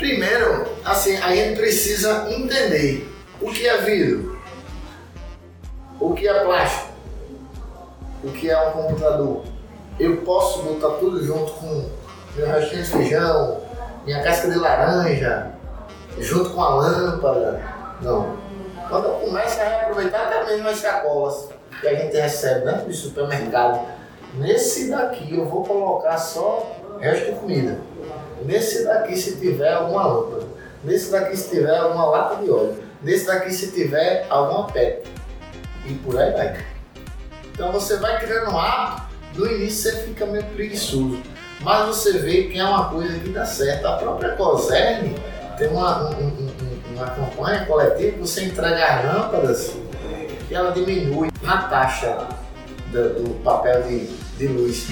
Primeiro, assim, a gente precisa entender o que é vidro, o que é plástico, o que é um computador. Eu posso botar tudo junto com meu restinho de feijão, minha casca de laranja, junto com a lâmpada. Não. Quando eu começo a reaproveitar até mesmo as sacolas que a gente recebe dentro do supermercado, nesse daqui eu vou colocar só resto de comida. Nesse daqui se tiver alguma lâmpada. Nesse daqui se tiver uma lata de óleo. Nesse daqui se tiver alguma PET. E por aí vai. Então você vai criando um hábito, no início você fica meio preguiçoso. Mas você vê que é uma coisa que dá certo. A própria COSERN tem uma, um, um, uma campanha coletiva que você entrega lâmpadas e ela diminui a taxa do, do papel de, de luz.